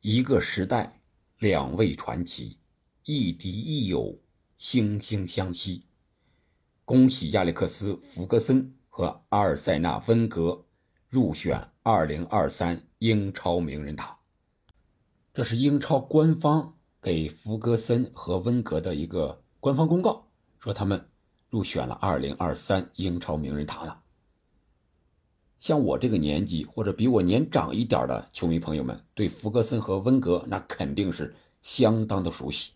一个时代，两位传奇，亦敌亦友，惺惺相惜。恭喜亚历克斯·弗格森和阿尔塞纳·温格入选2023英超名人堂。这是英超官方给弗格森和温格的一个官方公告，说他们入选了2023英超名人堂了。像我这个年纪或者比我年长一点的球迷朋友们，对弗格森和温格那肯定是相当的熟悉。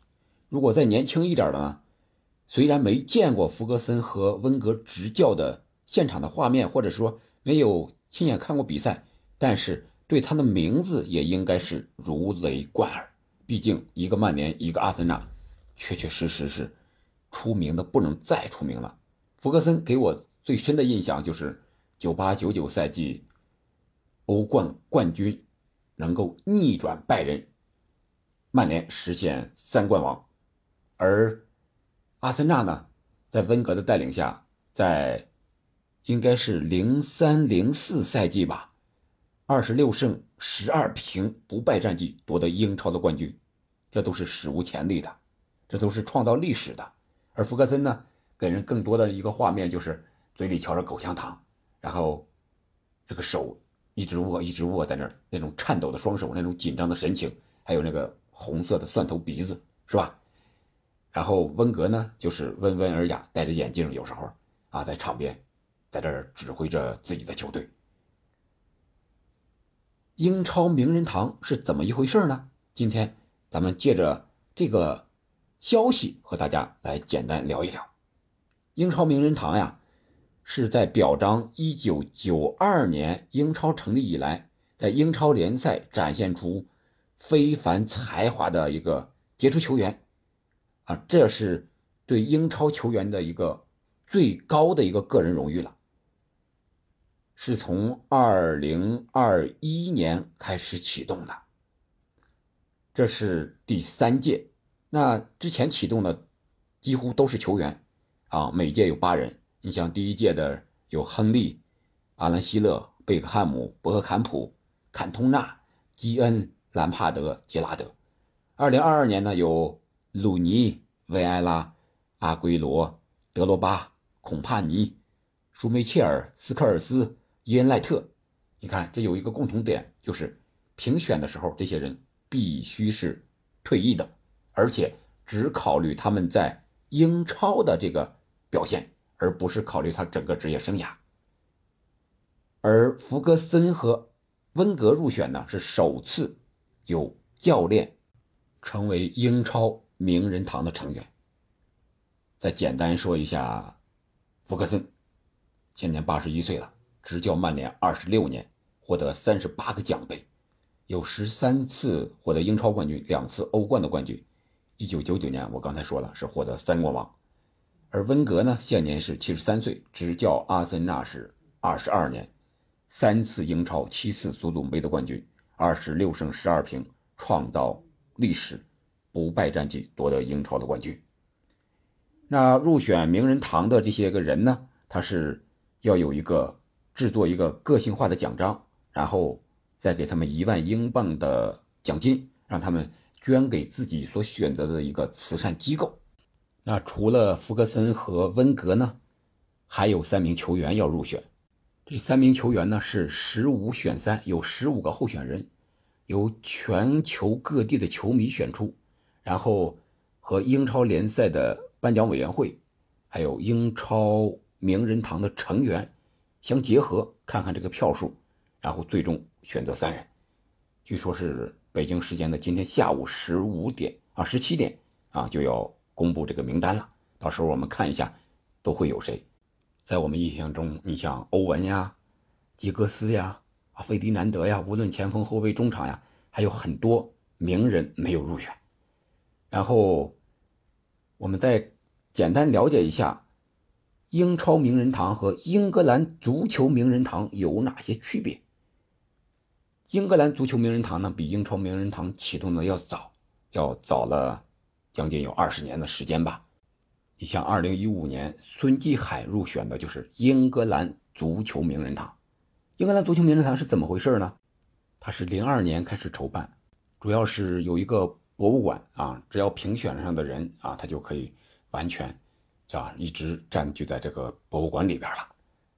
如果再年轻一点的呢，虽然没见过弗格森和温格执教的现场的画面，或者说没有亲眼看过比赛，但是对他的名字也应该是如雷贯耳。毕竟一个曼联，一个阿森纳，确确实实是出名的不能再出名了。弗格森给我最深的印象就是。九八九九赛季欧冠冠军能够逆转拜仁，曼联实现三冠王，而阿森纳呢，在温格的带领下，在应该是零三零四赛季吧，二十六胜十二平不败战绩夺得英超的冠军，这都是史无前例的，这都是创造历史的。而福格森呢，给人更多的一个画面就是嘴里嚼着口香糖。然后，这个手一直握，一直握在那儿，那种颤抖的双手，那种紧张的神情，还有那个红色的蒜头鼻子，是吧？然后温格呢，就是温文尔雅，戴着眼镜，有时候啊，在场边，在这儿指挥着自己的球队。英超名人堂是怎么一回事呢？今天咱们借着这个消息和大家来简单聊一聊英超名人堂呀。是在表彰1992年英超成立以来，在英超联赛展现出非凡才华的一个杰出球员，啊，这是对英超球员的一个最高的一个个人荣誉了。是从2021年开始启动的，这是第三届。那之前启动的几乎都是球员，啊，每届有八人。你像第一届的有亨利、阿兰·希勒、贝克汉姆、博克坎普、坎通纳、基恩、兰帕德、杰拉德。二零二二年呢，有鲁尼、维埃拉、阿圭罗、德罗巴、孔帕尼、舒梅切尔、斯科尔斯、伊恩·赖特。你看，这有一个共同点，就是评选的时候，这些人必须是退役的，而且只考虑他们在英超的这个表现。而不是考虑他整个职业生涯，而弗格森和温格入选呢，是首次有教练成为英超名人堂的成员。再简单说一下，弗格森现年八十一岁了，执教曼联二十六年，获得三十八个奖杯，有十三次获得英超冠军，两次欧冠的冠军。一九九九年，我刚才说了，是获得三冠王。而温格呢，现年是七十三岁，执教阿森纳是二十二年，三次英超、七次足总杯的冠军，二十六胜十二平，创造历史，不败战绩夺得英超的冠军。那入选名人堂的这些个人呢，他是要有一个制作一个个性化的奖章，然后再给他们一万英镑的奖金，让他们捐给自己所选择的一个慈善机构。那除了福格森和温格呢，还有三名球员要入选。这三名球员呢是十五选三，有十五个候选人，由全球各地的球迷选出，然后和英超联赛的颁奖委员会，还有英超名人堂的成员相结合，看看这个票数，然后最终选择三人。据说是北京时间的今天下午十五点啊，十七点啊就要。公布这个名单了，到时候我们看一下都会有谁。在我们印象中，你像欧文呀、吉格斯呀、啊费迪南德呀，无论前锋、后卫、中场呀，还有很多名人没有入选。然后我们再简单了解一下英超名人堂和英格兰足球名人堂有哪些区别。英格兰足球名人堂呢，比英超名人堂启动的要早，要早了。将近有二十年的时间吧。你像二零一五年孙继海入选的就是英格兰足球名人堂。英格兰足球名人堂是怎么回事呢？它是零二年开始筹办，主要是有一个博物馆啊，只要评选上的人啊，他就可以完全，啊，一直占据在这个博物馆里边了，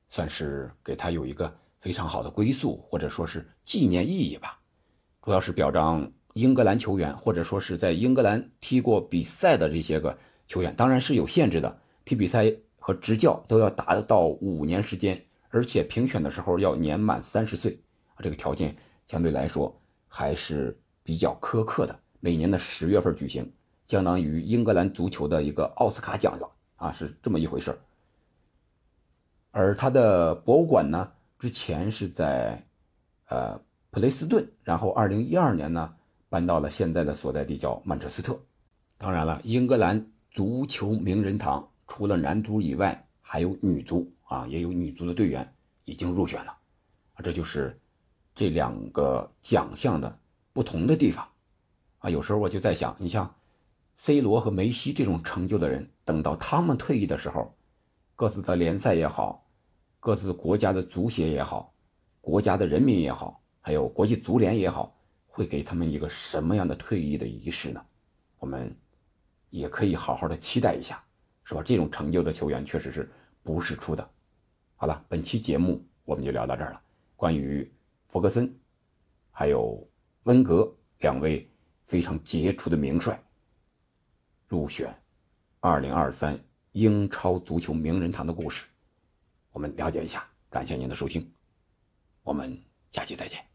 算是给他有一个非常好的归宿，或者说是纪念意义吧。主要是表彰英格兰球员，或者说是在英格兰踢过比赛的这些个球员，当然是有限制的，踢比赛和执教都要达到五年时间，而且评选的时候要年满三十岁，这个条件相对来说还是比较苛刻的。每年的十月份举行，相当于英格兰足球的一个奥斯卡奖了啊，是这么一回事而他的博物馆呢，之前是在，呃。普雷斯顿，然后二零一二年呢搬到了现在的所在地叫曼彻斯特。当然了，英格兰足球名人堂除了男足以外，还有女足啊，也有女足的队员已经入选了。啊，这就是这两个奖项的不同的地方啊。有时候我就在想，你像 C 罗和梅西这种成就的人，等到他们退役的时候，各自的联赛也好，各自国家的足协也好，国家的人民也好。还有国际足联也好，会给他们一个什么样的退役的仪式呢？我们也可以好好的期待一下，是吧？这种成就的球员确实是不是出的。好了，本期节目我们就聊到这儿了。关于弗格森，还有温格两位非常杰出的名帅入选2023英超足球名人堂的故事，我们了解一下。感谢您的收听，我们下期再见。